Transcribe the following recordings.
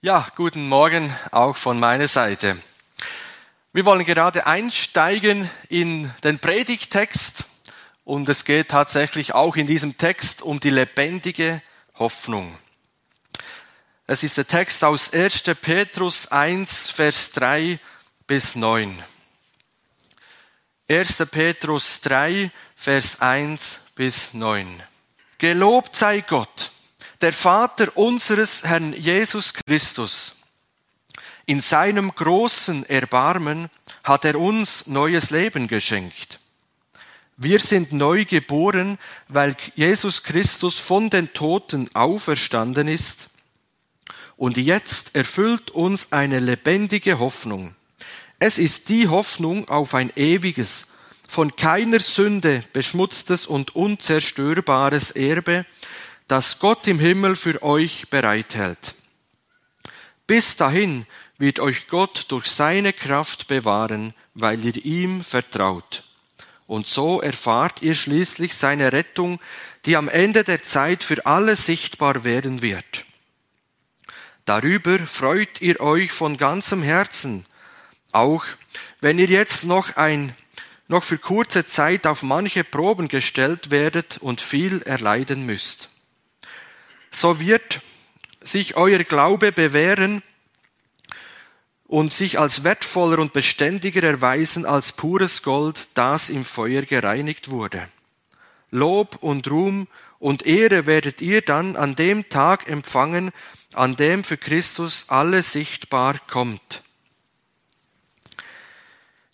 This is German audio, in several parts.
Ja, guten Morgen auch von meiner Seite. Wir wollen gerade einsteigen in den Predigtext und es geht tatsächlich auch in diesem Text um die lebendige Hoffnung. Es ist der Text aus 1. Petrus 1, Vers 3 bis 9. 1. Petrus 3, Vers 1 bis 9. Gelobt sei Gott der Vater unseres Herrn Jesus Christus. In seinem großen Erbarmen hat er uns neues Leben geschenkt. Wir sind neu geboren, weil Jesus Christus von den Toten auferstanden ist. Und jetzt erfüllt uns eine lebendige Hoffnung. Es ist die Hoffnung auf ein ewiges, von keiner Sünde beschmutztes und unzerstörbares Erbe, das Gott im Himmel für euch bereithält. Bis dahin wird euch Gott durch seine Kraft bewahren, weil ihr ihm vertraut. Und so erfahrt ihr schließlich seine Rettung, die am Ende der Zeit für alle sichtbar werden wird. Darüber freut ihr euch von ganzem Herzen, auch wenn ihr jetzt noch ein noch für kurze Zeit auf manche Proben gestellt werdet und viel erleiden müsst so wird sich euer Glaube bewähren und sich als wertvoller und beständiger erweisen als pures Gold, das im Feuer gereinigt wurde. Lob und Ruhm und Ehre werdet ihr dann an dem Tag empfangen, an dem für Christus alles sichtbar kommt.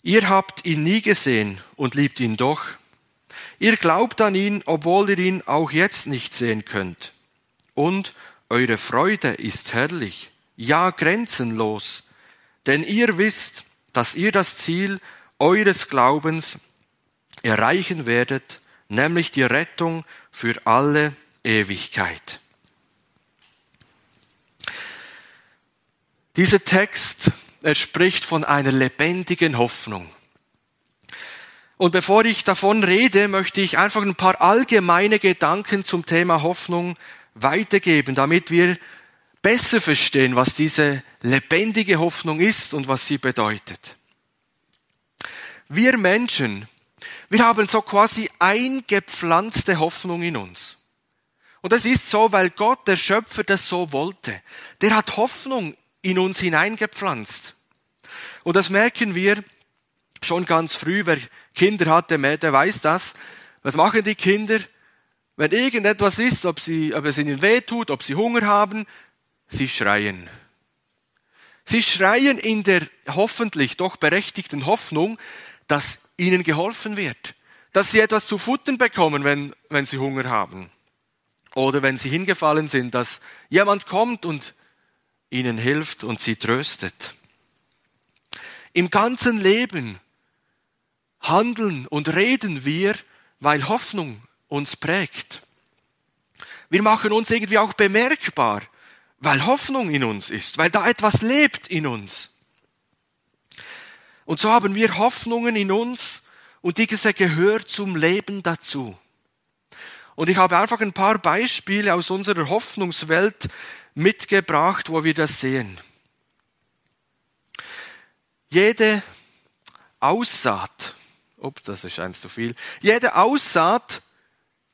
Ihr habt ihn nie gesehen und liebt ihn doch. Ihr glaubt an ihn, obwohl ihr ihn auch jetzt nicht sehen könnt und eure Freude ist herrlich, ja grenzenlos, denn ihr wisst, dass ihr das Ziel eures Glaubens erreichen werdet, nämlich die Rettung für alle Ewigkeit. Dieser Text, er spricht von einer lebendigen Hoffnung. Und bevor ich davon rede, möchte ich einfach ein paar allgemeine Gedanken zum Thema Hoffnung weitergeben, damit wir besser verstehen, was diese lebendige Hoffnung ist und was sie bedeutet. Wir Menschen, wir haben so quasi eingepflanzte Hoffnung in uns. Und das ist so, weil Gott, der Schöpfer, das so wollte. Der hat Hoffnung in uns hineingepflanzt. Und das merken wir schon ganz früh. Wer Kinder hatte, der weiß das. Was machen die Kinder? Wenn irgendetwas ist, ob, sie, ob es ihnen weh tut, ob sie Hunger haben, sie schreien. Sie schreien in der hoffentlich doch berechtigten Hoffnung, dass ihnen geholfen wird, dass sie etwas zu futtern bekommen, wenn, wenn sie Hunger haben. Oder wenn sie hingefallen sind, dass jemand kommt und ihnen hilft und sie tröstet. Im ganzen Leben handeln und reden wir, weil Hoffnung uns prägt. Wir machen uns irgendwie auch bemerkbar, weil Hoffnung in uns ist, weil da etwas lebt in uns. Und so haben wir Hoffnungen in uns und diese gehört zum Leben dazu. Und ich habe einfach ein paar Beispiele aus unserer Hoffnungswelt mitgebracht, wo wir das sehen. Jede Aussaat, ob das ist eins zu viel, jede Aussaat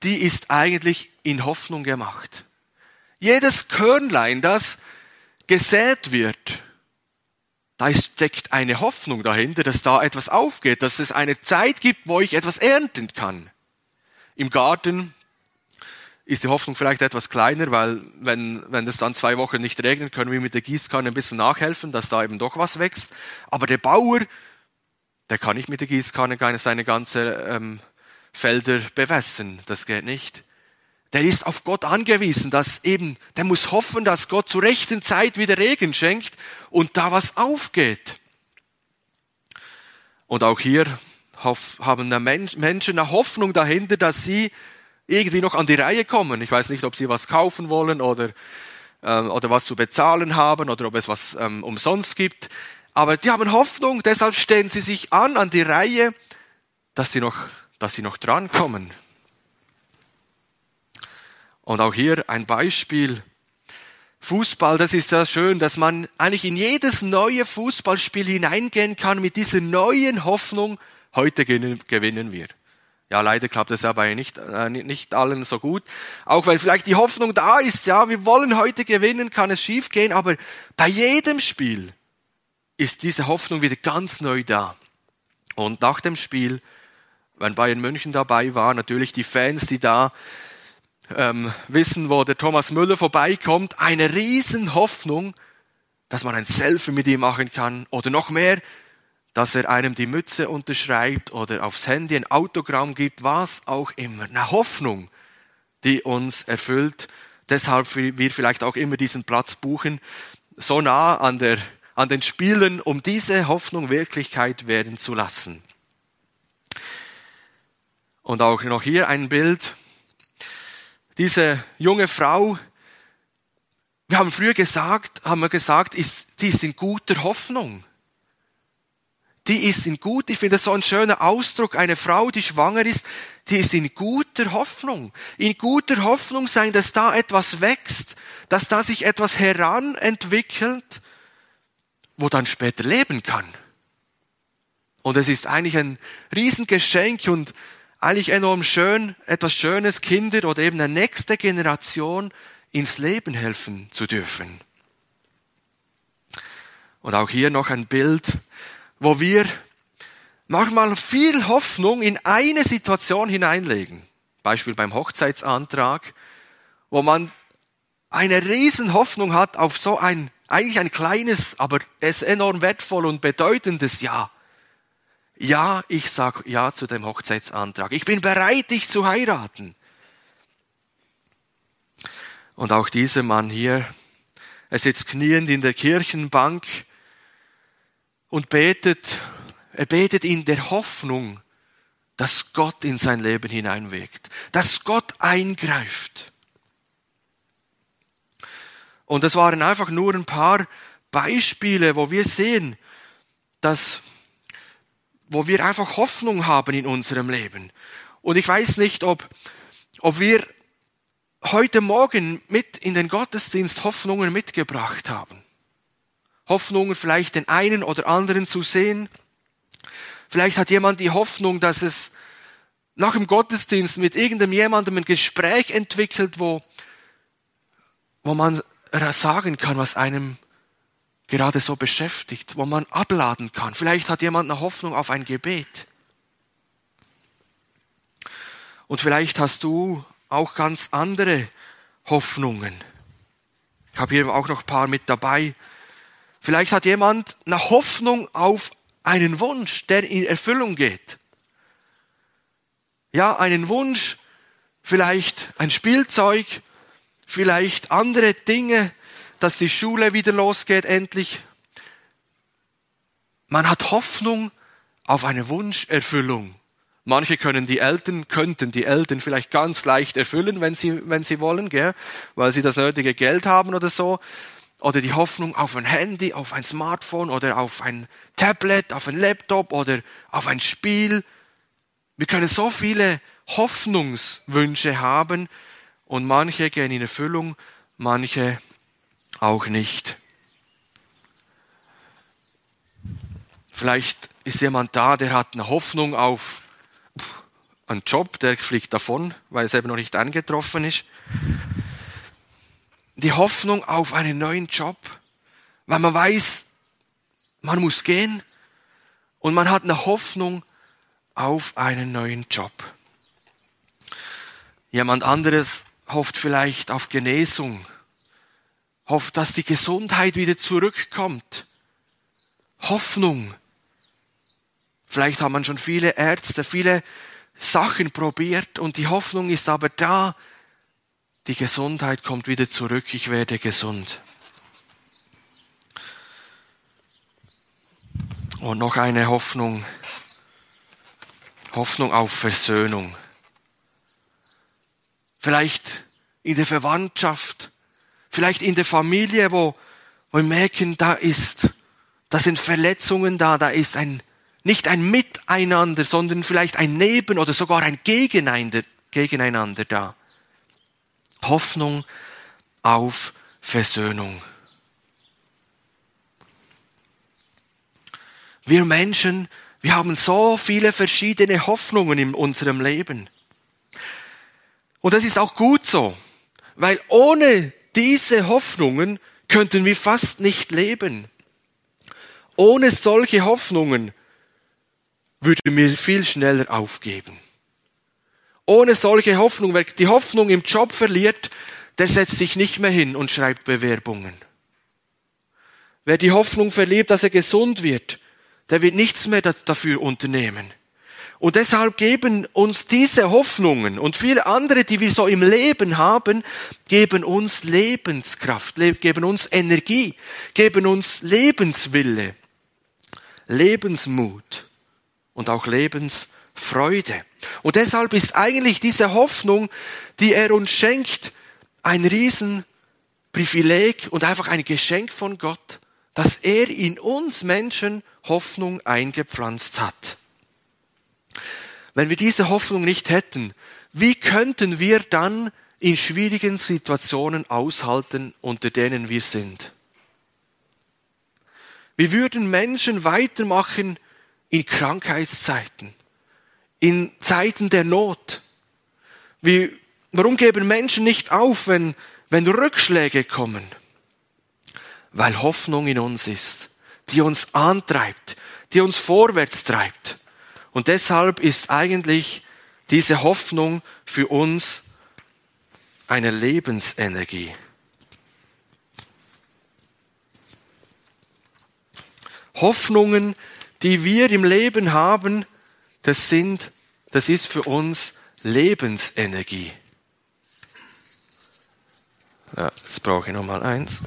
die ist eigentlich in Hoffnung gemacht. Jedes Körnlein, das gesät wird, da steckt eine Hoffnung dahinter, dass da etwas aufgeht, dass es eine Zeit gibt, wo ich etwas ernten kann. Im Garten ist die Hoffnung vielleicht etwas kleiner, weil wenn, wenn es dann zwei Wochen nicht regnet, können wir mit der Gießkanne ein bisschen nachhelfen, dass da eben doch was wächst. Aber der Bauer, der kann nicht mit der Gießkanne seine ganze ähm, Felder bewässern. Das geht nicht. Der ist auf Gott angewiesen, dass eben, der muss hoffen, dass Gott zur rechten Zeit wieder Regen schenkt und da was aufgeht. Und auch hier haben Menschen eine Hoffnung dahinter, dass sie irgendwie noch an die Reihe kommen. Ich weiß nicht, ob sie was kaufen wollen oder, äh, oder was zu bezahlen haben oder ob es was ähm, umsonst gibt. Aber die haben Hoffnung, deshalb stellen sie sich an, an die Reihe, dass sie noch dass sie noch drankommen. Und auch hier ein Beispiel. Fußball, das ist ja schön, dass man eigentlich in jedes neue Fußballspiel hineingehen kann mit dieser neuen Hoffnung, heute gewinnen wir. Ja, leider klappt das ja bei nicht, äh, nicht allen so gut. Auch weil vielleicht die Hoffnung da ist, ja, wir wollen heute gewinnen, kann es schief gehen, aber bei jedem Spiel ist diese Hoffnung wieder ganz neu da. Und nach dem Spiel, wenn Bayern München dabei war, natürlich die Fans, die da ähm, wissen, wo der Thomas Müller vorbeikommt, eine riesen Hoffnung, dass man ein Selfie mit ihm machen kann oder noch mehr, dass er einem die Mütze unterschreibt oder aufs Handy ein Autogramm gibt, was auch immer. Eine Hoffnung, die uns erfüllt. Deshalb wir vielleicht auch immer diesen Platz buchen, so nah an, der, an den Spielen, um diese Hoffnung Wirklichkeit werden zu lassen. Und auch noch hier ein Bild. Diese junge Frau, wir haben früher gesagt, haben wir gesagt, ist, die ist in guter Hoffnung die ist in gut, ich finde das so ein schöner Ausdruck, eine Frau, die schwanger ist, die ist in guter Hoffnung. In guter Hoffnung sein, dass da etwas wächst, dass da sich etwas heranentwickelt, wo dann später leben kann. Und es ist eigentlich ein Riesengeschenk und eigentlich enorm schön, etwas Schönes Kinder oder eben eine nächste Generation ins Leben helfen zu dürfen. Und auch hier noch ein Bild wo wir manchmal viel Hoffnung in eine Situation hineinlegen. Beispiel beim Hochzeitsantrag, wo man eine riesen Hoffnung hat auf so ein, eigentlich ein kleines, aber es enorm wertvoll und bedeutendes Ja. Ja, ich sag Ja zu dem Hochzeitsantrag. Ich bin bereit, dich zu heiraten. Und auch dieser Mann hier, er sitzt kniend in der Kirchenbank und betet, er betet in der Hoffnung, dass Gott in sein Leben hineinwirkt, dass Gott eingreift. Und das waren einfach nur ein paar Beispiele, wo wir sehen, dass, wo wir einfach Hoffnung haben in unserem Leben. Und ich weiß nicht, ob, ob wir heute Morgen mit in den Gottesdienst Hoffnungen mitgebracht haben. Hoffnungen, vielleicht den einen oder anderen zu sehen. Vielleicht hat jemand die Hoffnung, dass es nach dem Gottesdienst mit irgendeinem jemandem ein Gespräch entwickelt, wo, wo man sagen kann, was einem gerade so beschäftigt, wo man abladen kann. Vielleicht hat jemand eine Hoffnung auf ein Gebet. Und vielleicht hast du auch ganz andere Hoffnungen. Ich habe hier auch noch ein paar mit dabei. Vielleicht hat jemand eine Hoffnung auf einen Wunsch, der in Erfüllung geht. Ja, einen Wunsch, vielleicht ein Spielzeug, vielleicht andere Dinge, dass die Schule wieder losgeht endlich. Man hat Hoffnung auf eine Wunscherfüllung. Manche können die Eltern, könnten die Eltern vielleicht ganz leicht erfüllen, wenn sie, wenn sie wollen, gell? weil sie das nötige Geld haben oder so oder die Hoffnung auf ein Handy, auf ein Smartphone oder auf ein Tablet, auf ein Laptop oder auf ein Spiel. Wir können so viele Hoffnungswünsche haben und manche gehen in Erfüllung, manche auch nicht. Vielleicht ist jemand da, der hat eine Hoffnung auf einen Job, der fliegt davon, weil es eben noch nicht angetroffen ist die Hoffnung auf einen neuen Job, weil man weiß, man muss gehen und man hat eine Hoffnung auf einen neuen Job. Jemand anderes hofft vielleicht auf Genesung, hofft, dass die Gesundheit wieder zurückkommt. Hoffnung. Vielleicht hat man schon viele Ärzte, viele Sachen probiert und die Hoffnung ist aber da, die Gesundheit kommt wieder zurück, ich werde gesund. Und noch eine Hoffnung, Hoffnung auf Versöhnung. Vielleicht in der Verwandtschaft, vielleicht in der Familie, wo, wo wir merken, da ist, da sind Verletzungen da, da ist ein, nicht ein Miteinander, sondern vielleicht ein Neben oder sogar ein Gegeneinander, Gegeneinander da. Hoffnung auf Versöhnung. Wir Menschen, wir haben so viele verschiedene Hoffnungen in unserem Leben. Und das ist auch gut so, weil ohne diese Hoffnungen könnten wir fast nicht leben. Ohne solche Hoffnungen würden wir viel schneller aufgeben. Ohne solche Hoffnung, wer die Hoffnung im Job verliert, der setzt sich nicht mehr hin und schreibt Bewerbungen. Wer die Hoffnung verliert, dass er gesund wird, der wird nichts mehr dafür unternehmen. Und deshalb geben uns diese Hoffnungen und viele andere, die wir so im Leben haben, geben uns Lebenskraft, geben uns Energie, geben uns Lebenswille, Lebensmut und auch Lebensfreude. Und deshalb ist eigentlich diese Hoffnung, die er uns schenkt, ein Riesenprivileg und einfach ein Geschenk von Gott, dass er in uns Menschen Hoffnung eingepflanzt hat. Wenn wir diese Hoffnung nicht hätten, wie könnten wir dann in schwierigen Situationen aushalten, unter denen wir sind? Wie würden Menschen weitermachen in Krankheitszeiten, in Zeiten der Not? Wie, warum geben Menschen nicht auf, wenn, wenn Rückschläge kommen? Weil Hoffnung in uns ist, die uns antreibt, die uns vorwärts treibt. Und deshalb ist eigentlich diese Hoffnung für uns eine Lebensenergie. Hoffnungen, die wir im Leben haben, das sind, das ist für uns Lebensenergie. Ja, jetzt brauche ich nochmal eins.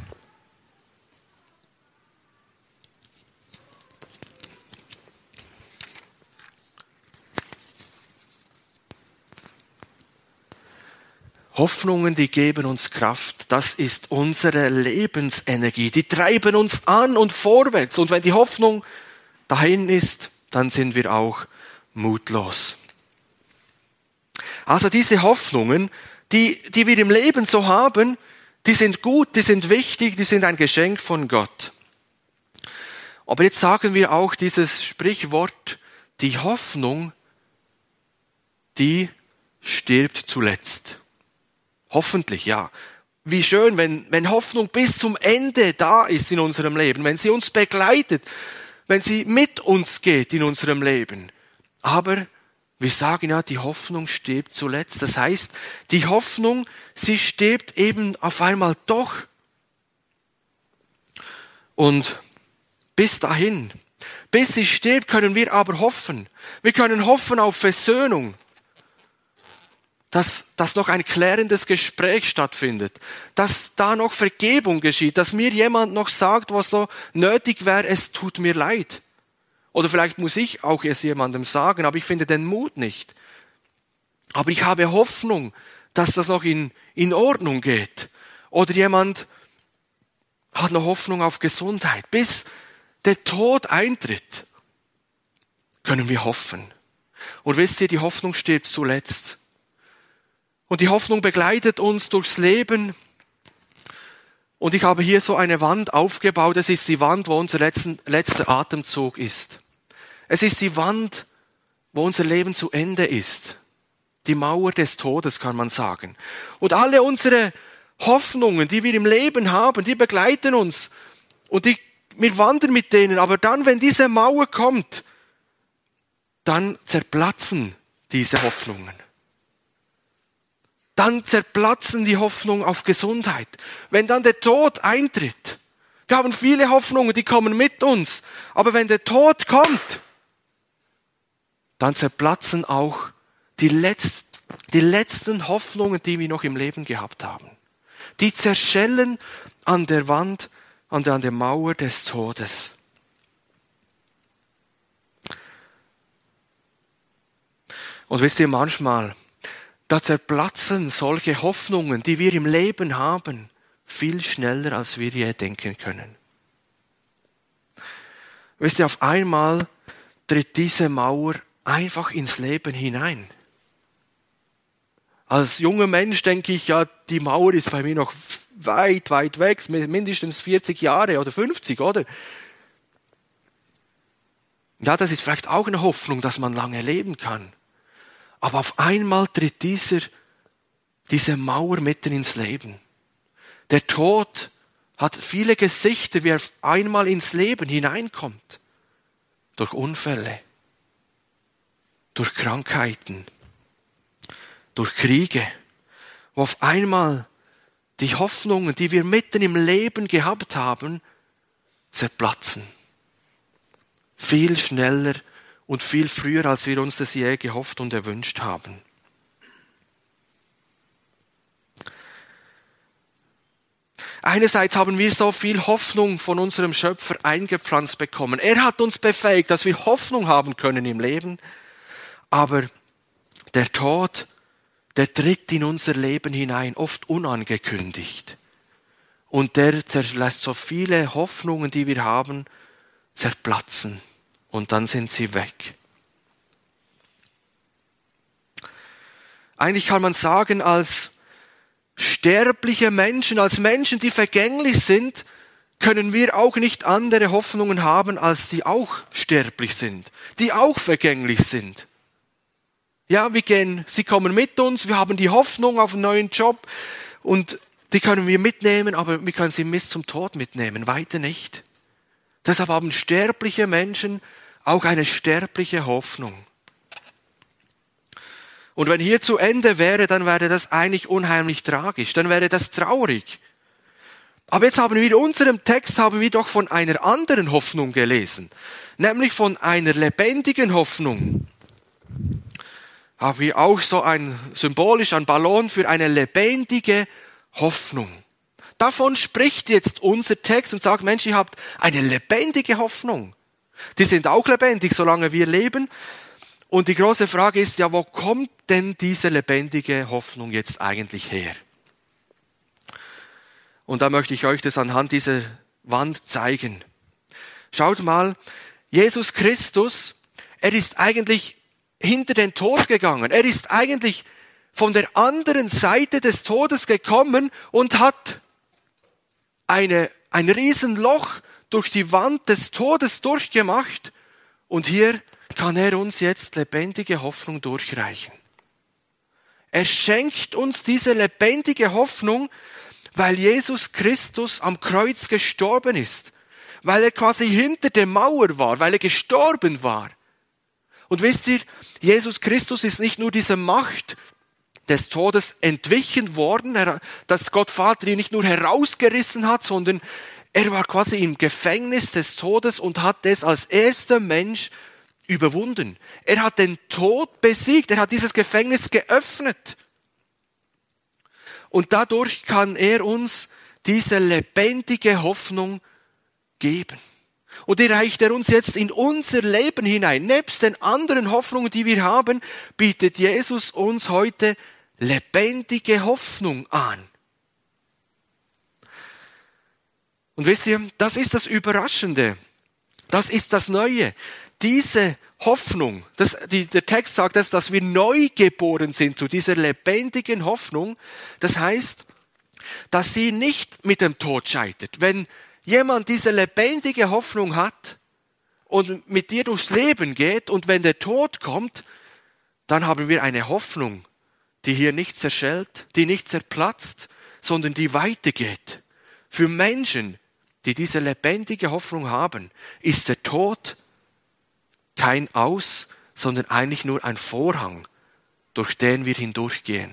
Hoffnungen, die geben uns Kraft. Das ist unsere Lebensenergie. Die treiben uns an und vorwärts. Und wenn die Hoffnung dahin ist, dann sind wir auch mutlos. Also diese Hoffnungen, die, die wir im Leben so haben, die sind gut, die sind wichtig, die sind ein Geschenk von Gott. Aber jetzt sagen wir auch dieses Sprichwort, die Hoffnung, die stirbt zuletzt. Hoffentlich, ja. Wie schön, wenn, wenn Hoffnung bis zum Ende da ist in unserem Leben, wenn sie uns begleitet, wenn sie mit uns geht in unserem Leben. Aber wir sagen ja, die Hoffnung stirbt zuletzt. Das heißt, die Hoffnung, sie stirbt eben auf einmal doch. Und bis dahin, bis sie stirbt, können wir aber hoffen. Wir können hoffen auf Versöhnung dass, dass noch ein klärendes Gespräch stattfindet, dass da noch Vergebung geschieht, dass mir jemand noch sagt, was so nötig wäre, es tut mir leid. Oder vielleicht muss ich auch es jemandem sagen, aber ich finde den Mut nicht. Aber ich habe Hoffnung, dass das noch in, in Ordnung geht. Oder jemand hat noch Hoffnung auf Gesundheit. Bis der Tod eintritt, können wir hoffen. Und wisst ihr, die Hoffnung stirbt zuletzt. Und die Hoffnung begleitet uns durchs Leben. Und ich habe hier so eine Wand aufgebaut. Es ist die Wand, wo unser letzten, letzter Atemzug ist. Es ist die Wand, wo unser Leben zu Ende ist. Die Mauer des Todes, kann man sagen. Und alle unsere Hoffnungen, die wir im Leben haben, die begleiten uns. Und die, wir wandern mit denen. Aber dann, wenn diese Mauer kommt, dann zerplatzen diese Hoffnungen dann zerplatzen die Hoffnungen auf Gesundheit. Wenn dann der Tod eintritt, wir haben viele Hoffnungen, die kommen mit uns, aber wenn der Tod kommt, dann zerplatzen auch die, Letz die letzten Hoffnungen, die wir noch im Leben gehabt haben. Die zerschellen an der Wand, an der, an der Mauer des Todes. Und wisst ihr, manchmal da zerplatzen solche Hoffnungen, die wir im Leben haben, viel schneller, als wir je denken können. Wisst ihr, auf einmal tritt diese Mauer einfach ins Leben hinein. Als junger Mensch denke ich, ja, die Mauer ist bei mir noch weit, weit weg, mindestens 40 Jahre oder 50, oder? Ja, das ist vielleicht auch eine Hoffnung, dass man lange leben kann. Aber auf einmal tritt dieser, diese Mauer mitten ins Leben. Der Tod hat viele Gesichter, wie er einmal ins Leben hineinkommt. Durch Unfälle, durch Krankheiten, durch Kriege, wo auf einmal die Hoffnungen, die wir mitten im Leben gehabt haben, zerplatzen. Viel schneller und viel früher, als wir uns das je gehofft und erwünscht haben. Einerseits haben wir so viel Hoffnung von unserem Schöpfer eingepflanzt bekommen. Er hat uns befähigt, dass wir Hoffnung haben können im Leben. Aber der Tod, der tritt in unser Leben hinein, oft unangekündigt. Und der lässt so viele Hoffnungen, die wir haben, zerplatzen. Und dann sind sie weg. Eigentlich kann man sagen, als sterbliche Menschen, als Menschen, die vergänglich sind, können wir auch nicht andere Hoffnungen haben, als die auch sterblich sind, die auch vergänglich sind. Ja, wir gehen, sie kommen mit uns, wir haben die Hoffnung auf einen neuen Job und die können wir mitnehmen, aber wir können sie bis zum Tod mitnehmen, weiter nicht. Deshalb haben sterbliche Menschen auch eine sterbliche Hoffnung. Und wenn hier zu Ende wäre, dann wäre das eigentlich unheimlich tragisch, dann wäre das traurig. Aber jetzt haben wir in unserem Text haben wir doch von einer anderen Hoffnung gelesen, nämlich von einer lebendigen Hoffnung. Haben wir auch so ein symbolisch ein Ballon für eine lebendige Hoffnung. Davon spricht jetzt unser Text und sagt, Mensch, ihr habt eine lebendige Hoffnung. Die sind auch lebendig, solange wir leben. Und die große Frage ist ja, wo kommt denn diese lebendige Hoffnung jetzt eigentlich her? Und da möchte ich euch das anhand dieser Wand zeigen. Schaut mal, Jesus Christus, er ist eigentlich hinter den Tod gegangen. Er ist eigentlich von der anderen Seite des Todes gekommen und hat eine, ein Riesenloch durch die Wand des Todes durchgemacht. Und hier kann er uns jetzt lebendige Hoffnung durchreichen. Er schenkt uns diese lebendige Hoffnung, weil Jesus Christus am Kreuz gestorben ist, weil er quasi hinter der Mauer war, weil er gestorben war. Und wisst ihr, Jesus Christus ist nicht nur diese Macht des Todes entwichen worden, dass Gott Vater ihn nicht nur herausgerissen hat, sondern er war quasi im Gefängnis des Todes und hat es als erster Mensch überwunden. Er hat den Tod besiegt. Er hat dieses Gefängnis geöffnet. Und dadurch kann er uns diese lebendige Hoffnung geben. Und die reicht er uns jetzt in unser Leben hinein. Nebst den anderen Hoffnungen, die wir haben, bietet Jesus uns heute lebendige Hoffnung an. Und wisst ihr, das ist das Überraschende. Das ist das Neue diese Hoffnung, das, die, der Text sagt das, dass wir neu geboren sind zu dieser lebendigen Hoffnung. Das heißt, dass sie nicht mit dem Tod scheitert. Wenn jemand diese lebendige Hoffnung hat und mit dir durchs Leben geht und wenn der Tod kommt, dann haben wir eine Hoffnung, die hier nicht zerschellt, die nicht zerplatzt, sondern die weitergeht. Für Menschen, die diese lebendige Hoffnung haben, ist der Tod kein Aus, sondern eigentlich nur ein Vorhang, durch den wir hindurchgehen.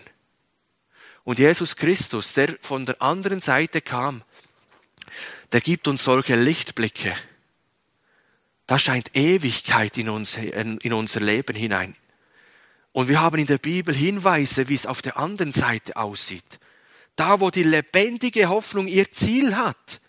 Und Jesus Christus, der von der anderen Seite kam, der gibt uns solche Lichtblicke. Da scheint Ewigkeit in, uns, in unser Leben hinein. Und wir haben in der Bibel Hinweise, wie es auf der anderen Seite aussieht. Da, wo die lebendige Hoffnung ihr Ziel hat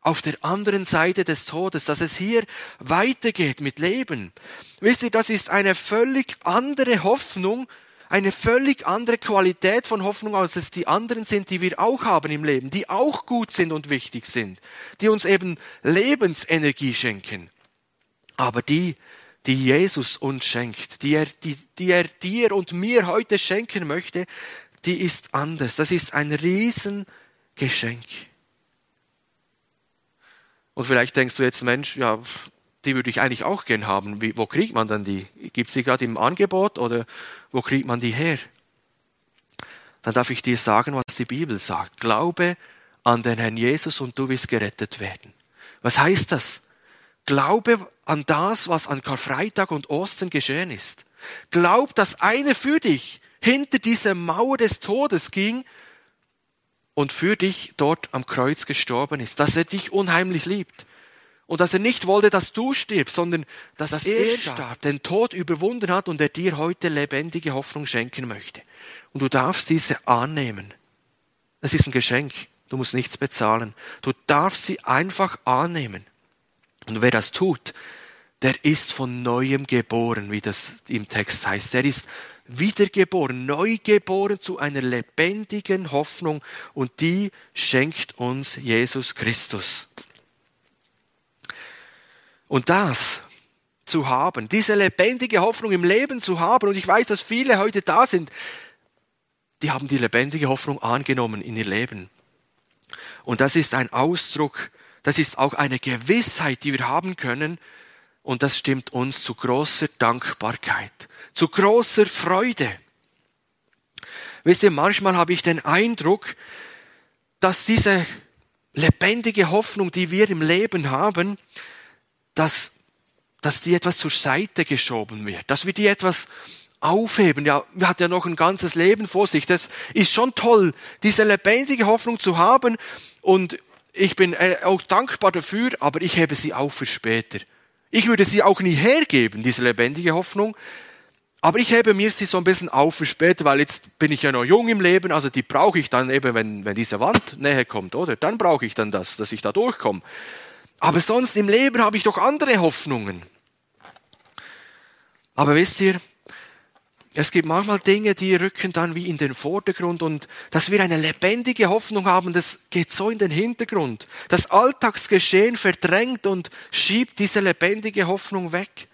auf der anderen Seite des Todes, dass es hier weitergeht mit Leben. Wisst ihr, das ist eine völlig andere Hoffnung, eine völlig andere Qualität von Hoffnung, als es die anderen sind, die wir auch haben im Leben, die auch gut sind und wichtig sind, die uns eben Lebensenergie schenken. Aber die, die Jesus uns schenkt, die er, die, die er dir und mir heute schenken möchte, die ist anders. Das ist ein riesen Geschenk. Und vielleicht denkst du jetzt, Mensch, ja, die würde ich eigentlich auch gern haben. Wie, wo kriegt man dann die? Gibt es die gerade im Angebot oder wo kriegt man die her? Dann darf ich dir sagen, was die Bibel sagt. Glaube an den Herrn Jesus und du wirst gerettet werden. Was heißt das? Glaube an das, was an Karfreitag und Ostern geschehen ist. Glaub, dass einer für dich hinter dieser Mauer des Todes ging und für dich dort am Kreuz gestorben ist, dass er dich unheimlich liebt und dass er nicht wollte, dass du stirbst, sondern dass, dass er starb, den Tod überwunden hat und er dir heute lebendige Hoffnung schenken möchte. Und du darfst diese annehmen. Das ist ein Geschenk. Du musst nichts bezahlen. Du darfst sie einfach annehmen. Und wer das tut, der ist von neuem geboren, wie das im Text heißt. Der ist wiedergeboren, neugeboren zu einer lebendigen Hoffnung und die schenkt uns Jesus Christus. Und das zu haben, diese lebendige Hoffnung im Leben zu haben, und ich weiß, dass viele heute da sind, die haben die lebendige Hoffnung angenommen in ihr Leben. Und das ist ein Ausdruck, das ist auch eine Gewissheit, die wir haben können, und das stimmt uns zu großer Dankbarkeit, zu großer Freude. Wisst ihr, manchmal habe ich den Eindruck, dass diese lebendige Hoffnung, die wir im Leben haben, dass, dass die etwas zur Seite geschoben wird, dass wir die etwas aufheben. Ja, wir hat ja noch ein ganzes Leben vor sich. Das ist schon toll, diese lebendige Hoffnung zu haben. Und ich bin äh, auch dankbar dafür, aber ich hebe sie auf für später. Ich würde sie auch nie hergeben, diese lebendige Hoffnung. Aber ich hebe mir sie so ein bisschen auf für später, weil jetzt bin ich ja noch jung im Leben, also die brauche ich dann eben, wenn, wenn diese Wand näher kommt, oder? Dann brauche ich dann das, dass ich da durchkomme. Aber sonst im Leben habe ich doch andere Hoffnungen. Aber wisst ihr, es gibt manchmal Dinge, die rücken dann wie in den Vordergrund und dass wir eine lebendige Hoffnung haben, das geht so in den Hintergrund. Das Alltagsgeschehen verdrängt und schiebt diese lebendige Hoffnung weg.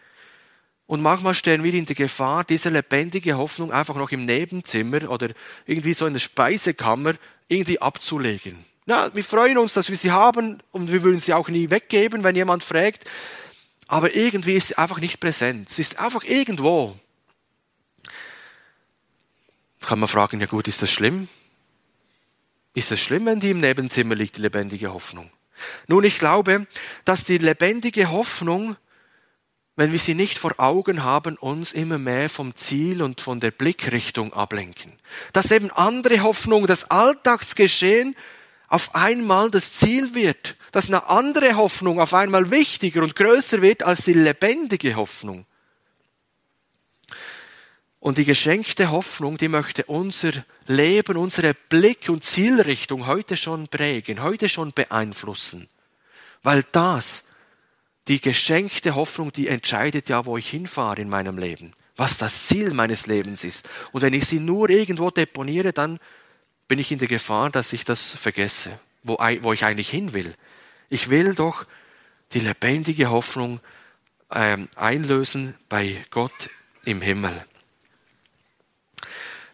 Und manchmal stehen wir in der Gefahr, diese lebendige Hoffnung einfach noch im Nebenzimmer oder irgendwie so in der Speisekammer irgendwie abzulegen. Na, wir freuen uns, dass wir sie haben und wir würden sie auch nie weggeben, wenn jemand fragt. Aber irgendwie ist sie einfach nicht präsent. Sie ist einfach irgendwo. Kann man fragen, ja gut, ist das schlimm? Ist das schlimm, wenn die im Nebenzimmer liegt, die lebendige Hoffnung? Nun, ich glaube, dass die lebendige Hoffnung, wenn wir sie nicht vor Augen haben, uns immer mehr vom Ziel und von der Blickrichtung ablenken. Dass eben andere Hoffnung, das Alltagsgeschehen auf einmal das Ziel wird, dass eine andere Hoffnung auf einmal wichtiger und größer wird als die lebendige Hoffnung. Und die geschenkte Hoffnung, die möchte unser Leben, unsere Blick und Zielrichtung heute schon prägen, heute schon beeinflussen. Weil das, die geschenkte Hoffnung, die entscheidet ja, wo ich hinfahre in meinem Leben, was das Ziel meines Lebens ist. Und wenn ich sie nur irgendwo deponiere, dann bin ich in der Gefahr, dass ich das vergesse, wo, wo ich eigentlich hin will. Ich will doch die lebendige Hoffnung ähm, einlösen bei Gott im Himmel.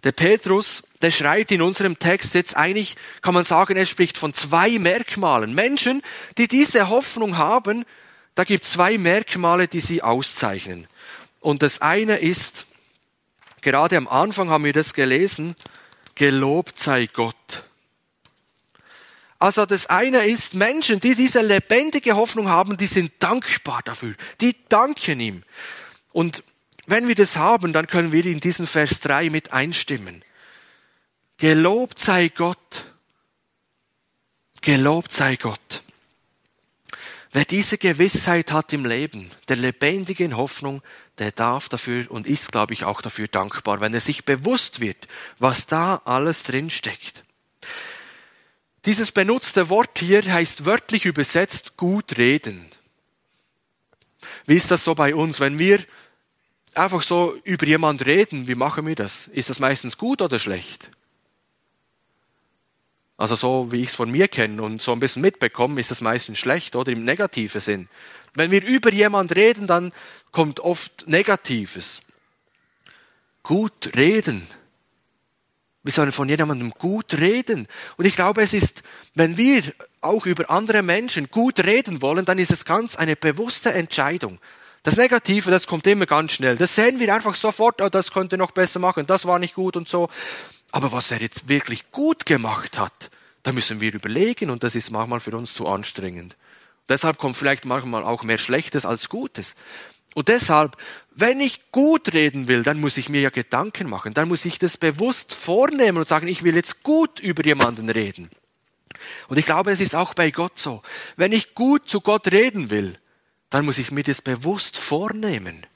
Der Petrus, der schreibt in unserem Text jetzt eigentlich, kann man sagen, er spricht von zwei Merkmalen. Menschen, die diese Hoffnung haben, da gibt es zwei Merkmale, die sie auszeichnen. Und das eine ist, gerade am Anfang haben wir das gelesen, gelobt sei Gott. Also das eine ist, Menschen, die diese lebendige Hoffnung haben, die sind dankbar dafür. Die danken ihm. Und wenn wir das haben, dann können wir in diesen Vers 3 mit einstimmen. Gelobt sei Gott. Gelobt sei Gott. Wer diese Gewissheit hat im Leben, der lebendigen Hoffnung, der darf dafür und ist, glaube ich, auch dafür dankbar, wenn er sich bewusst wird, was da alles drin steckt. Dieses benutzte Wort hier heißt wörtlich übersetzt gut reden. Wie ist das so bei uns, wenn wir einfach so über jemand reden, wie machen wir das? Ist das meistens gut oder schlecht? Also so wie ich es von mir kenne und so ein bisschen mitbekomme, ist das meistens schlecht oder im negativen Sinn. Wenn wir über jemand reden, dann kommt oft Negatives. Gut reden. Wir sollen von jemandem gut reden. Und ich glaube, es ist, wenn wir auch über andere Menschen gut reden wollen, dann ist es ganz eine bewusste Entscheidung. Das Negative, das kommt immer ganz schnell. Das sehen wir einfach sofort, oh, das könnte noch besser machen, das war nicht gut und so. Aber was er jetzt wirklich gut gemacht hat, da müssen wir überlegen und das ist manchmal für uns zu anstrengend. Deshalb kommt vielleicht manchmal auch mehr Schlechtes als Gutes. Und deshalb, wenn ich gut reden will, dann muss ich mir ja Gedanken machen. Dann muss ich das bewusst vornehmen und sagen, ich will jetzt gut über jemanden reden. Und ich glaube, es ist auch bei Gott so. Wenn ich gut zu Gott reden will, dann muss ich mir das bewusst vornehmen.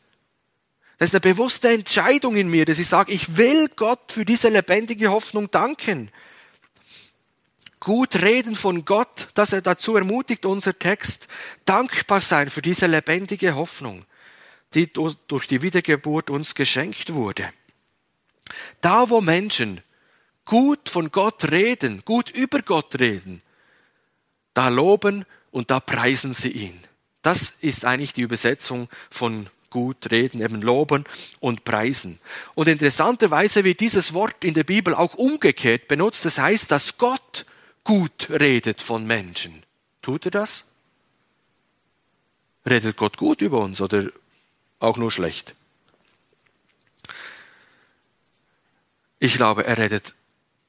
Das ist eine bewusste Entscheidung in mir, dass ich sage, ich will Gott für diese lebendige Hoffnung danken. Gut reden von Gott, dass er dazu ermutigt, unser Text, dankbar sein für diese lebendige Hoffnung die durch die Wiedergeburt uns geschenkt wurde. Da, wo Menschen gut von Gott reden, gut über Gott reden, da loben und da preisen sie ihn. Das ist eigentlich die Übersetzung von gut reden, eben loben und preisen. Und interessanterweise wird dieses Wort in der Bibel auch umgekehrt benutzt. Das heißt, dass Gott gut redet von Menschen. Tut er das? Redet Gott gut über uns oder auch nur schlecht. Ich glaube, er redet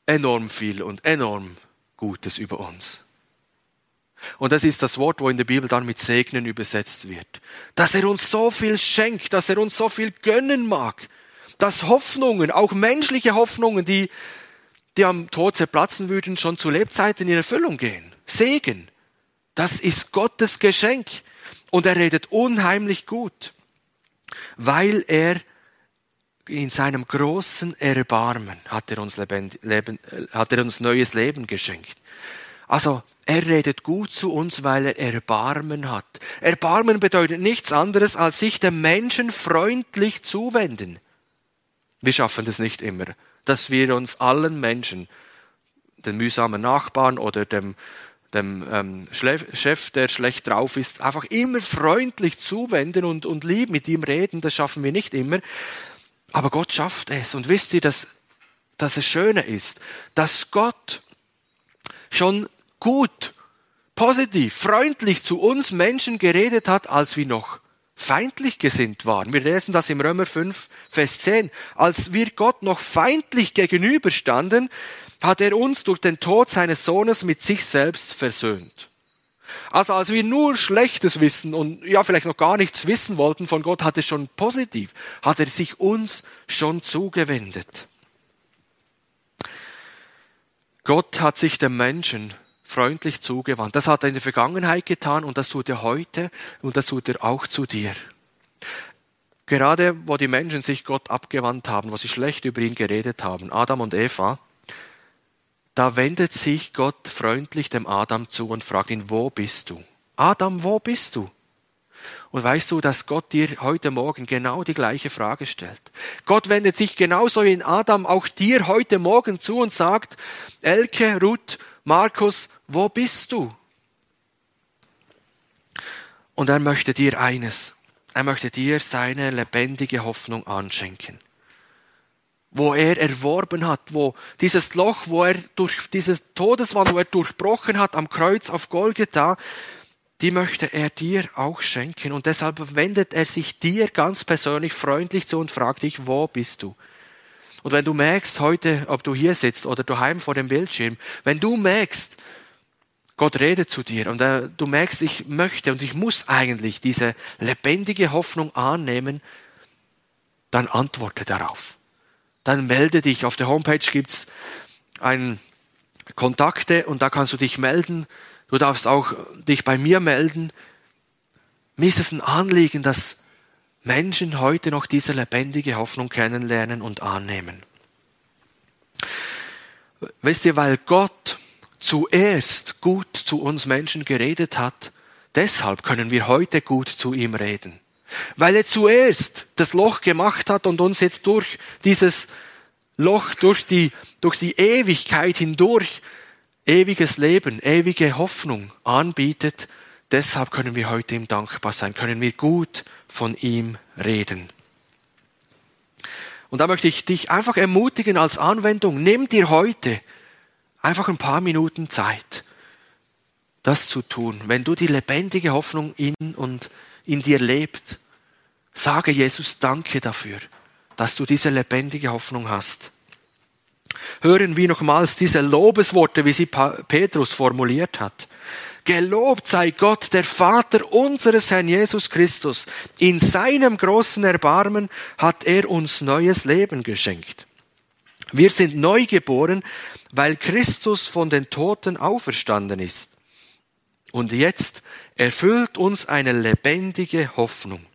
enorm viel und enorm Gutes über uns. Und das ist das Wort, wo in der Bibel dann mit Segnen übersetzt wird. Dass er uns so viel schenkt, dass er uns so viel gönnen mag, dass Hoffnungen, auch menschliche Hoffnungen, die, die am Tod zerplatzen würden, schon zu Lebzeiten in Erfüllung gehen. Segen. Das ist Gottes Geschenk. Und er redet unheimlich gut weil er in seinem großen Erbarmen hat er uns, Leben, Leben, hat er uns neues Leben geschenkt. Also er redet gut zu uns, weil er Erbarmen hat. Erbarmen bedeutet nichts anderes, als sich dem Menschen freundlich zuwenden. Wir schaffen das nicht immer, dass wir uns allen Menschen, den mühsamen Nachbarn oder dem dem ähm, Chef, der schlecht drauf ist, einfach immer freundlich zuwenden und, und lieb mit ihm reden. Das schaffen wir nicht immer. Aber Gott schafft es. Und wisst ihr, dass, dass es schöner ist, dass Gott schon gut, positiv, freundlich zu uns Menschen geredet hat, als wir noch feindlich gesinnt waren. Wir lesen das im Römer 5, Vers 10. Als wir Gott noch feindlich gegenüberstanden, hat er uns durch den Tod seines Sohnes mit sich selbst versöhnt. Also als wir nur Schlechtes wissen und ja vielleicht noch gar nichts wissen wollten von Gott, hat er schon positiv, hat er sich uns schon zugewendet. Gott hat sich dem Menschen freundlich zugewandt. Das hat er in der Vergangenheit getan und das tut er heute und das tut er auch zu dir. Gerade wo die Menschen sich Gott abgewandt haben, wo sie schlecht über ihn geredet haben, Adam und Eva, da wendet sich Gott freundlich dem Adam zu und fragt ihn, wo bist du? Adam, wo bist du? Und weißt du, dass Gott dir heute Morgen genau die gleiche Frage stellt? Gott wendet sich genauso wie in Adam auch dir heute Morgen zu und sagt, Elke, Ruth, Markus, wo bist du? Und er möchte dir eines. Er möchte dir seine lebendige Hoffnung anschenken wo er erworben hat, wo dieses Loch, wo er durch dieses Todeswand, wo er durchbrochen hat am Kreuz auf Golgatha, die möchte er dir auch schenken. Und deshalb wendet er sich dir ganz persönlich freundlich zu und fragt dich, wo bist du? Und wenn du merkst heute, ob du hier sitzt oder daheim vor dem Bildschirm, wenn du merkst, Gott redet zu dir und äh, du merkst, ich möchte und ich muss eigentlich diese lebendige Hoffnung annehmen, dann antworte darauf dann melde dich. Auf der Homepage gibt's ein Kontakte und da kannst du dich melden. Du darfst auch dich bei mir melden. Mir ist es ein Anliegen, dass Menschen heute noch diese lebendige Hoffnung kennenlernen und annehmen. Wisst ihr, weil Gott zuerst gut zu uns Menschen geredet hat, deshalb können wir heute gut zu ihm reden. Weil er zuerst das Loch gemacht hat und uns jetzt durch dieses Loch, durch die, durch die Ewigkeit hindurch ewiges Leben, ewige Hoffnung anbietet. Deshalb können wir heute ihm dankbar sein, können wir gut von ihm reden. Und da möchte ich dich einfach ermutigen als Anwendung, nimm dir heute einfach ein paar Minuten Zeit, das zu tun. Wenn du die lebendige Hoffnung in und in dir lebt, sage Jesus Danke dafür, dass du diese lebendige Hoffnung hast. Hören wir nochmals diese Lobesworte, wie sie Petrus formuliert hat. Gelobt sei Gott, der Vater unseres Herrn Jesus Christus. In seinem großen Erbarmen hat er uns neues Leben geschenkt. Wir sind neu geboren, weil Christus von den Toten auferstanden ist. Und jetzt erfüllt uns eine lebendige Hoffnung.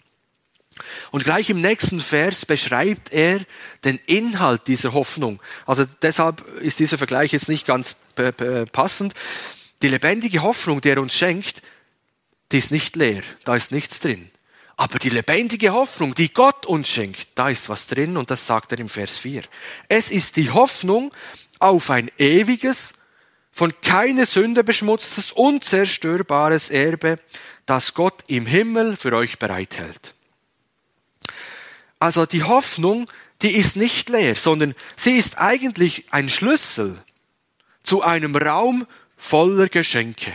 Und gleich im nächsten Vers beschreibt er den Inhalt dieser Hoffnung. Also deshalb ist dieser Vergleich jetzt nicht ganz passend. Die lebendige Hoffnung, die er uns schenkt, die ist nicht leer, da ist nichts drin. Aber die lebendige Hoffnung, die Gott uns schenkt, da ist was drin und das sagt er im Vers 4. Es ist die Hoffnung auf ein ewiges, von keiner Sünde beschmutztes, unzerstörbares Erbe, das Gott im Himmel für euch bereithält. Also die Hoffnung, die ist nicht leer, sondern sie ist eigentlich ein Schlüssel zu einem Raum voller Geschenke.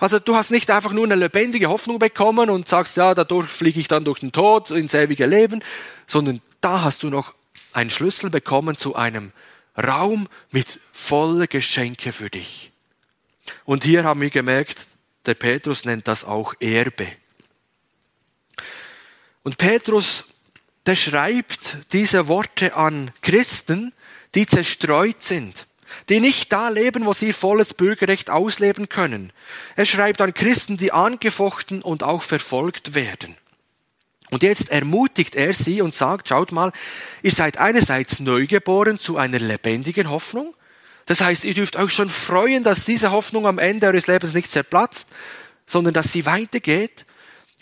Also du hast nicht einfach nur eine lebendige Hoffnung bekommen und sagst, ja, dadurch fliege ich dann durch den Tod ins ewige Leben, sondern da hast du noch einen Schlüssel bekommen zu einem Raum mit voller Geschenke für dich. Und hier haben wir gemerkt, der Petrus nennt das auch Erbe. Und Petrus, der schreibt diese Worte an Christen, die zerstreut sind, die nicht da leben, wo sie volles Bürgerrecht ausleben können. Er schreibt an Christen, die angefochten und auch verfolgt werden. Und jetzt ermutigt er sie und sagt, schaut mal, ihr seid einerseits neugeboren zu einer lebendigen Hoffnung. Das heißt, ihr dürft euch schon freuen, dass diese Hoffnung am Ende eures Lebens nicht zerplatzt, sondern dass sie weitergeht.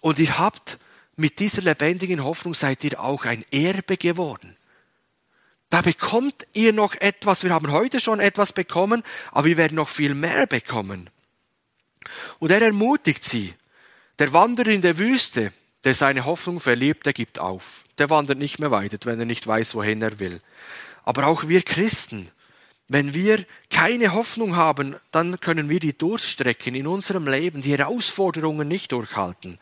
Und ihr habt mit dieser lebendigen Hoffnung seid ihr auch ein Erbe geworden. Da bekommt ihr noch etwas. Wir haben heute schon etwas bekommen, aber wir werden noch viel mehr bekommen. Und er ermutigt sie. Der Wanderer in der Wüste, der seine Hoffnung verliebt, der gibt auf. Der wandert nicht mehr weiter, wenn er nicht weiß, wohin er will. Aber auch wir Christen, wenn wir keine Hoffnung haben, dann können wir die Durststrecken in unserem Leben, die Herausforderungen nicht durchhalten.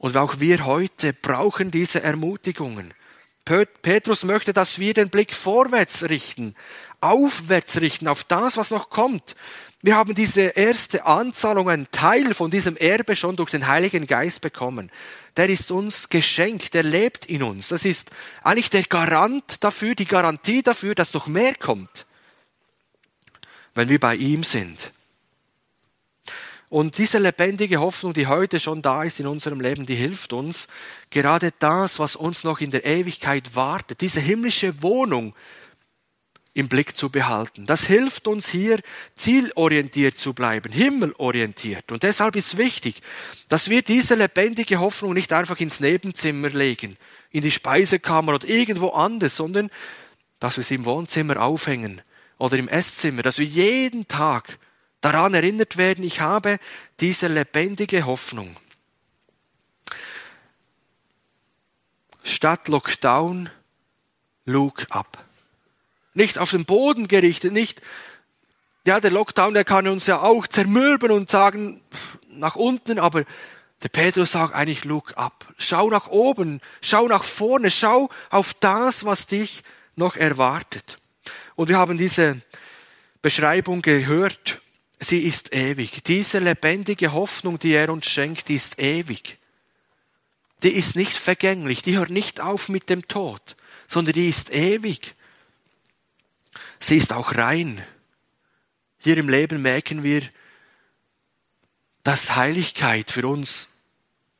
Und auch wir heute brauchen diese Ermutigungen. Petrus möchte, dass wir den Blick vorwärts richten, aufwärts richten, auf das, was noch kommt. Wir haben diese erste Anzahlung, einen Teil von diesem Erbe schon durch den Heiligen Geist bekommen. Der ist uns geschenkt, der lebt in uns. Das ist eigentlich der Garant dafür, die Garantie dafür, dass noch mehr kommt, wenn wir bei ihm sind. Und diese lebendige Hoffnung, die heute schon da ist in unserem Leben, die hilft uns, gerade das, was uns noch in der Ewigkeit wartet, diese himmlische Wohnung im Blick zu behalten. Das hilft uns hier, zielorientiert zu bleiben, himmelorientiert. Und deshalb ist wichtig, dass wir diese lebendige Hoffnung nicht einfach ins Nebenzimmer legen, in die Speisekammer oder irgendwo anders, sondern dass wir sie im Wohnzimmer aufhängen oder im Esszimmer, dass wir jeden Tag daran erinnert werden, ich habe diese lebendige Hoffnung. Statt Lockdown, look up. Nicht auf den Boden gerichtet, nicht, ja, der Lockdown, der kann uns ja auch zermürben und sagen, nach unten, aber der Petrus sagt eigentlich, look up. Schau nach oben, schau nach vorne, schau auf das, was dich noch erwartet. Und wir haben diese Beschreibung gehört sie ist ewig. Diese lebendige Hoffnung, die er uns schenkt, die ist ewig. Die ist nicht vergänglich, die hört nicht auf mit dem Tod, sondern die ist ewig. Sie ist auch rein. Hier im Leben merken wir, dass Heiligkeit für uns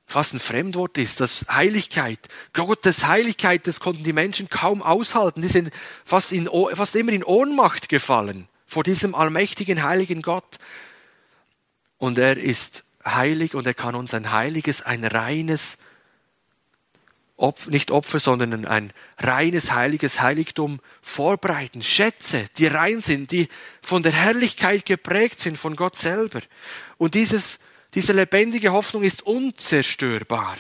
fast ein Fremdwort ist, dass Heiligkeit, Gottes Heiligkeit, das konnten die Menschen kaum aushalten. Die sind fast, in, fast immer in Ohnmacht gefallen vor diesem allmächtigen, heiligen Gott. Und er ist heilig und er kann uns ein heiliges, ein reines, Opfer, nicht Opfer, sondern ein reines, heiliges Heiligtum vorbereiten. Schätze, die rein sind, die von der Herrlichkeit geprägt sind, von Gott selber. Und dieses, diese lebendige Hoffnung ist unzerstörbar.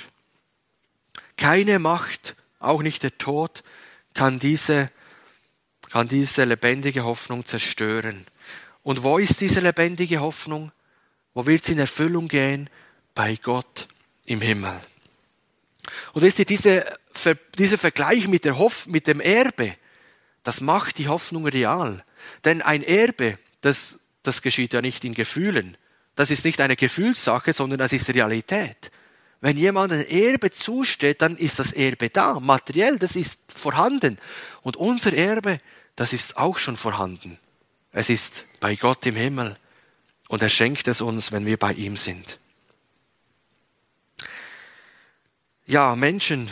Keine Macht auch nicht der Tod kann diese, kann diese lebendige Hoffnung zerstören. Und wo ist diese lebendige Hoffnung? Wo wird sie in Erfüllung gehen? Bei Gott im Himmel. Und wisst ihr, diese, dieser Vergleich mit, der Hoff, mit dem Erbe, das macht die Hoffnung real. Denn ein Erbe, das, das geschieht ja nicht in Gefühlen. Das ist nicht eine Gefühlssache, sondern das ist Realität. Wenn jemand ein Erbe zusteht, dann ist das Erbe da, materiell, das ist vorhanden. Und unser Erbe, das ist auch schon vorhanden. Es ist bei Gott im Himmel und er schenkt es uns, wenn wir bei ihm sind. Ja, Menschen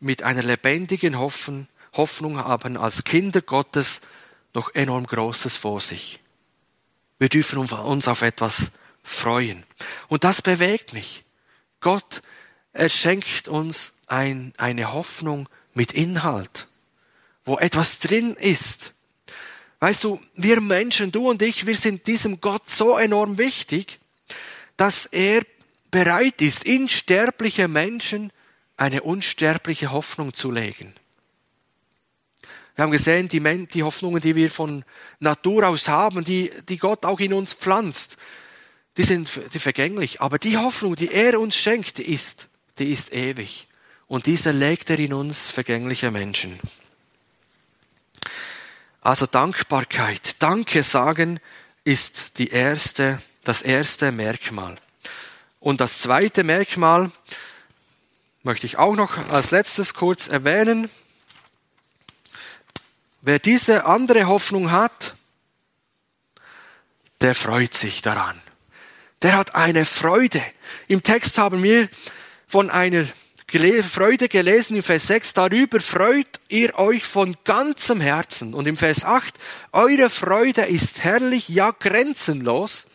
mit einer lebendigen Hoffnung, haben als Kinder Gottes noch enorm Großes vor sich. Wir dürfen uns auf etwas freuen. Und das bewegt mich. Gott, er schenkt uns ein, eine Hoffnung mit Inhalt, wo etwas drin ist. Weißt du, wir Menschen, du und ich, wir sind diesem Gott so enorm wichtig, dass er bereit ist, in sterbliche Menschen eine unsterbliche Hoffnung zu legen. Wir haben gesehen, die, Hoffnungen, die wir von Natur aus haben, die, die Gott auch in uns pflanzt, die sind die vergänglich. Aber die Hoffnung, die er uns schenkt, die ist, die ist ewig. Und diese legt er in uns vergängliche Menschen. Also Dankbarkeit, Danke sagen ist die erste, das erste Merkmal. Und das zweite Merkmal möchte ich auch noch als letztes kurz erwähnen. Wer diese andere Hoffnung hat, der freut sich daran der hat eine Freude. Im Text haben wir von einer Freude gelesen im Vers 6, darüber freut ihr euch von ganzem Herzen. Und im Vers 8, eure Freude ist herrlich, ja grenzenlos,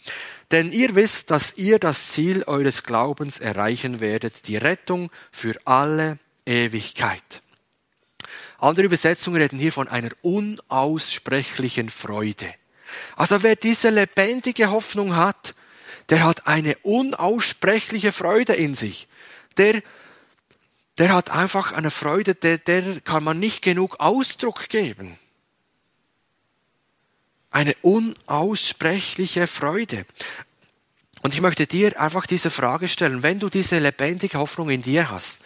denn ihr wisst, dass ihr das Ziel eures Glaubens erreichen werdet, die Rettung für alle Ewigkeit. Andere Übersetzungen reden hier von einer unaussprechlichen Freude. Also wer diese lebendige Hoffnung hat, der hat eine unaussprechliche Freude in sich. Der, der hat einfach eine Freude, der, der kann man nicht genug Ausdruck geben. Eine unaussprechliche Freude. Und ich möchte dir einfach diese Frage stellen, wenn du diese lebendige Hoffnung in dir hast,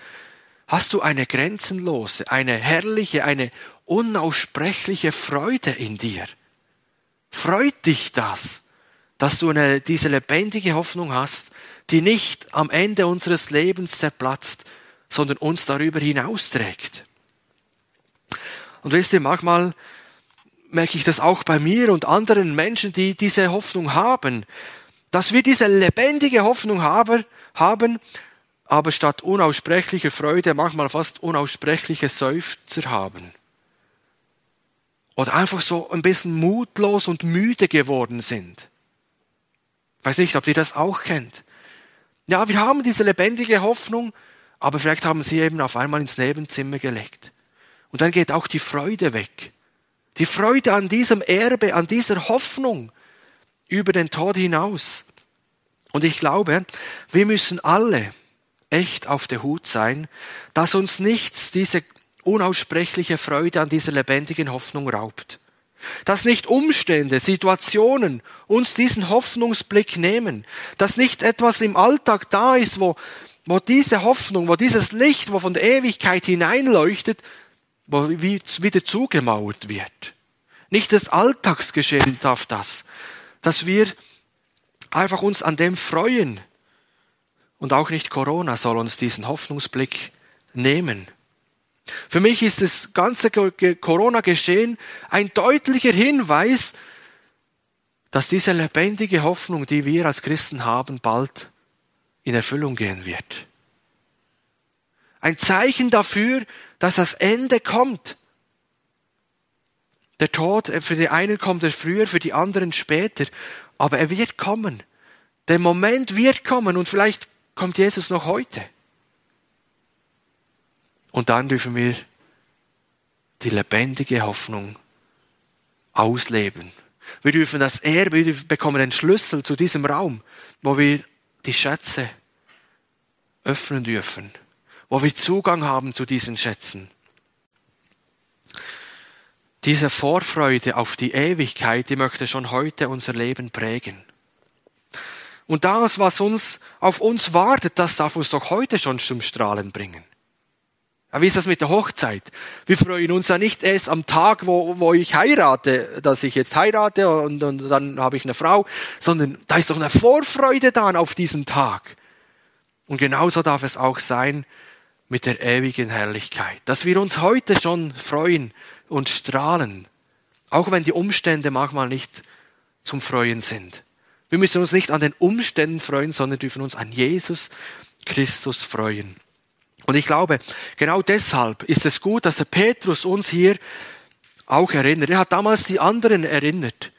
hast du eine grenzenlose, eine herrliche, eine unaussprechliche Freude in dir? Freut dich das? dass du eine, diese lebendige Hoffnung hast, die nicht am Ende unseres Lebens zerplatzt, sondern uns darüber hinausträgt. Und wisst ihr, manchmal merke ich das auch bei mir und anderen Menschen, die diese Hoffnung haben, dass wir diese lebendige Hoffnung haben, haben aber statt unaussprechlicher Freude manchmal fast unaussprechliche Seufzer haben. Oder einfach so ein bisschen mutlos und müde geworden sind. Weiß nicht, ob ihr das auch kennt. Ja, wir haben diese lebendige Hoffnung, aber vielleicht haben sie eben auf einmal ins Nebenzimmer gelegt. Und dann geht auch die Freude weg. Die Freude an diesem Erbe, an dieser Hoffnung über den Tod hinaus. Und ich glaube, wir müssen alle echt auf der Hut sein, dass uns nichts diese unaussprechliche Freude an dieser lebendigen Hoffnung raubt. Dass nicht Umstände, Situationen uns diesen Hoffnungsblick nehmen. Dass nicht etwas im Alltag da ist, wo, wo diese Hoffnung, wo dieses Licht, wo von der Ewigkeit hineinleuchtet, wo wieder zugemauert wird. Nicht das Alltagsgeschehen darf das. Dass wir einfach uns an dem freuen. Und auch nicht Corona soll uns diesen Hoffnungsblick nehmen. Für mich ist das ganze Corona-Geschehen ein deutlicher Hinweis, dass diese lebendige Hoffnung, die wir als Christen haben, bald in Erfüllung gehen wird. Ein Zeichen dafür, dass das Ende kommt. Der Tod, äh, für die einen kommt er früher, für die anderen später, aber er wird kommen. Der Moment wird kommen und vielleicht kommt Jesus noch heute. Und dann dürfen wir die lebendige Hoffnung ausleben. Wir dürfen das Erbe, wir bekommen den Schlüssel zu diesem Raum, wo wir die Schätze öffnen dürfen, wo wir Zugang haben zu diesen Schätzen. Diese Vorfreude auf die Ewigkeit, die möchte schon heute unser Leben prägen. Und das, was uns auf uns wartet, das darf uns doch heute schon zum Strahlen bringen. Ja, wie ist das mit der Hochzeit? Wir freuen uns ja nicht erst am Tag, wo, wo ich heirate, dass ich jetzt heirate und, und dann habe ich eine Frau, sondern da ist doch eine Vorfreude dann auf diesen Tag. Und genauso darf es auch sein mit der ewigen Herrlichkeit, dass wir uns heute schon freuen und strahlen, auch wenn die Umstände manchmal nicht zum Freuen sind. Wir müssen uns nicht an den Umständen freuen, sondern dürfen uns an Jesus Christus freuen. Und ich glaube, genau deshalb ist es gut, dass der Petrus uns hier auch erinnert. Er hat damals die anderen erinnert,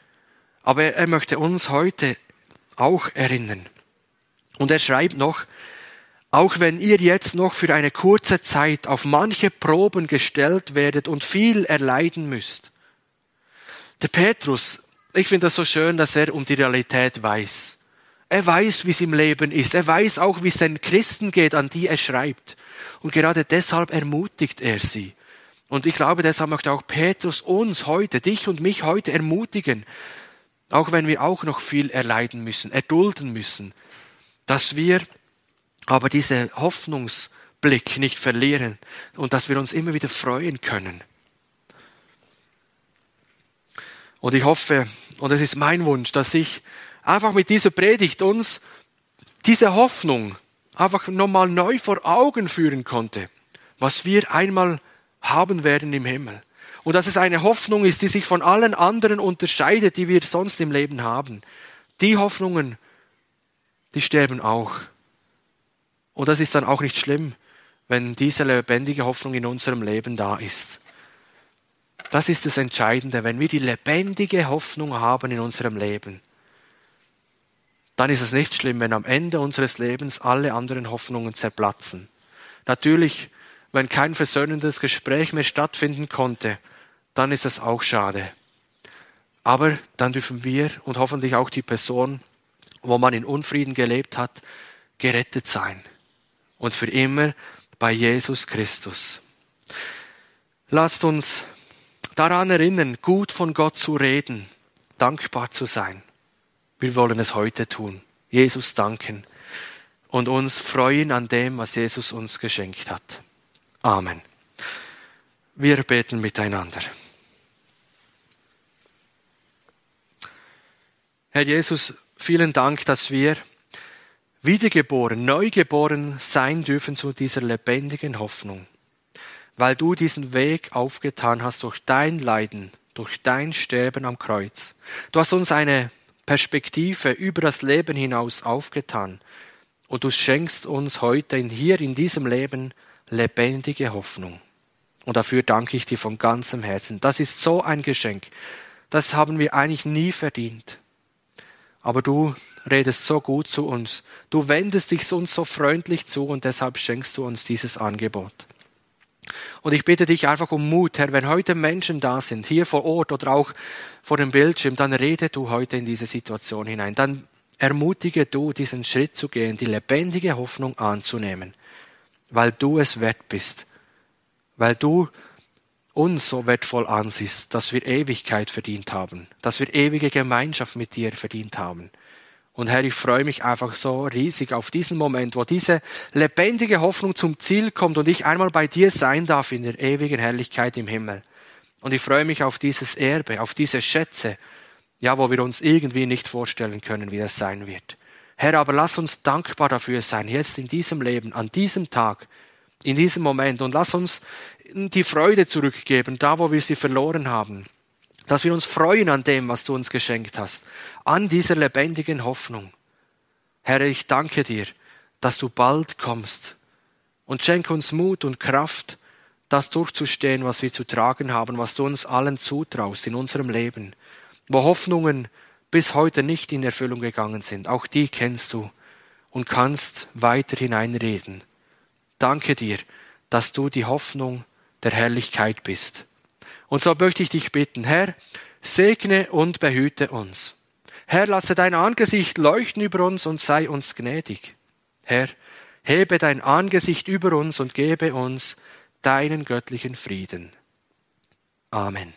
aber er möchte uns heute auch erinnern. Und er schreibt noch, auch wenn ihr jetzt noch für eine kurze Zeit auf manche Proben gestellt werdet und viel erleiden müsst. Der Petrus, ich finde das so schön, dass er um die Realität weiß. Er weiß, wie es im Leben ist. Er weiß auch, wie es den Christen geht, an die er schreibt. Und gerade deshalb ermutigt er sie. Und ich glaube, deshalb möchte auch Petrus uns heute, dich und mich heute ermutigen, auch wenn wir auch noch viel erleiden müssen, erdulden müssen, dass wir aber diese Hoffnungsblick nicht verlieren und dass wir uns immer wieder freuen können. Und ich hoffe, und es ist mein Wunsch, dass ich einfach mit dieser Predigt uns diese Hoffnung einfach nochmal neu vor Augen führen konnte, was wir einmal haben werden im Himmel. Und dass es eine Hoffnung ist, die sich von allen anderen unterscheidet, die wir sonst im Leben haben. Die Hoffnungen, die sterben auch. Und das ist dann auch nicht schlimm, wenn diese lebendige Hoffnung in unserem Leben da ist. Das ist das Entscheidende, wenn wir die lebendige Hoffnung haben in unserem Leben. Dann ist es nicht schlimm, wenn am Ende unseres Lebens alle anderen Hoffnungen zerplatzen. Natürlich, wenn kein versöhnendes Gespräch mehr stattfinden konnte, dann ist es auch schade. Aber dann dürfen wir und hoffentlich auch die Person, wo man in Unfrieden gelebt hat, gerettet sein und für immer bei Jesus Christus. Lasst uns daran erinnern, gut von Gott zu reden, dankbar zu sein. Wir wollen es heute tun. Jesus danken und uns freuen an dem, was Jesus uns geschenkt hat. Amen. Wir beten miteinander. Herr Jesus, vielen Dank, dass wir wiedergeboren, neugeboren sein dürfen zu dieser lebendigen Hoffnung, weil du diesen Weg aufgetan hast durch dein Leiden, durch dein Sterben am Kreuz. Du hast uns eine Perspektive über das Leben hinaus aufgetan und du schenkst uns heute hier in diesem Leben lebendige Hoffnung. Und dafür danke ich dir von ganzem Herzen. Das ist so ein Geschenk. Das haben wir eigentlich nie verdient. Aber du redest so gut zu uns. Du wendest dich uns so freundlich zu und deshalb schenkst du uns dieses Angebot. Und ich bitte dich einfach um Mut, Herr, wenn heute Menschen da sind, hier vor Ort oder auch vor dem Bildschirm, dann rede du heute in diese Situation hinein. Dann ermutige du, diesen Schritt zu gehen, die lebendige Hoffnung anzunehmen, weil du es wert bist, weil du uns so wertvoll ansiehst, dass wir Ewigkeit verdient haben, dass wir ewige Gemeinschaft mit dir verdient haben. Und Herr, ich freue mich einfach so riesig auf diesen Moment, wo diese lebendige Hoffnung zum Ziel kommt und ich einmal bei dir sein darf in der ewigen Herrlichkeit im Himmel. Und ich freue mich auf dieses Erbe, auf diese Schätze, ja, wo wir uns irgendwie nicht vorstellen können, wie das sein wird. Herr, aber lass uns dankbar dafür sein, jetzt in diesem Leben, an diesem Tag, in diesem Moment und lass uns die Freude zurückgeben, da wo wir sie verloren haben dass wir uns freuen an dem, was du uns geschenkt hast, an dieser lebendigen Hoffnung. Herr, ich danke dir, dass du bald kommst und schenke uns Mut und Kraft, das durchzustehen, was wir zu tragen haben, was du uns allen zutraust in unserem Leben, wo Hoffnungen bis heute nicht in Erfüllung gegangen sind. Auch die kennst du und kannst weiter hineinreden. Danke dir, dass du die Hoffnung der Herrlichkeit bist. Und so möchte ich dich bitten, Herr, segne und behüte uns. Herr, lasse dein Angesicht leuchten über uns und sei uns gnädig. Herr, hebe dein Angesicht über uns und gebe uns deinen göttlichen Frieden. Amen.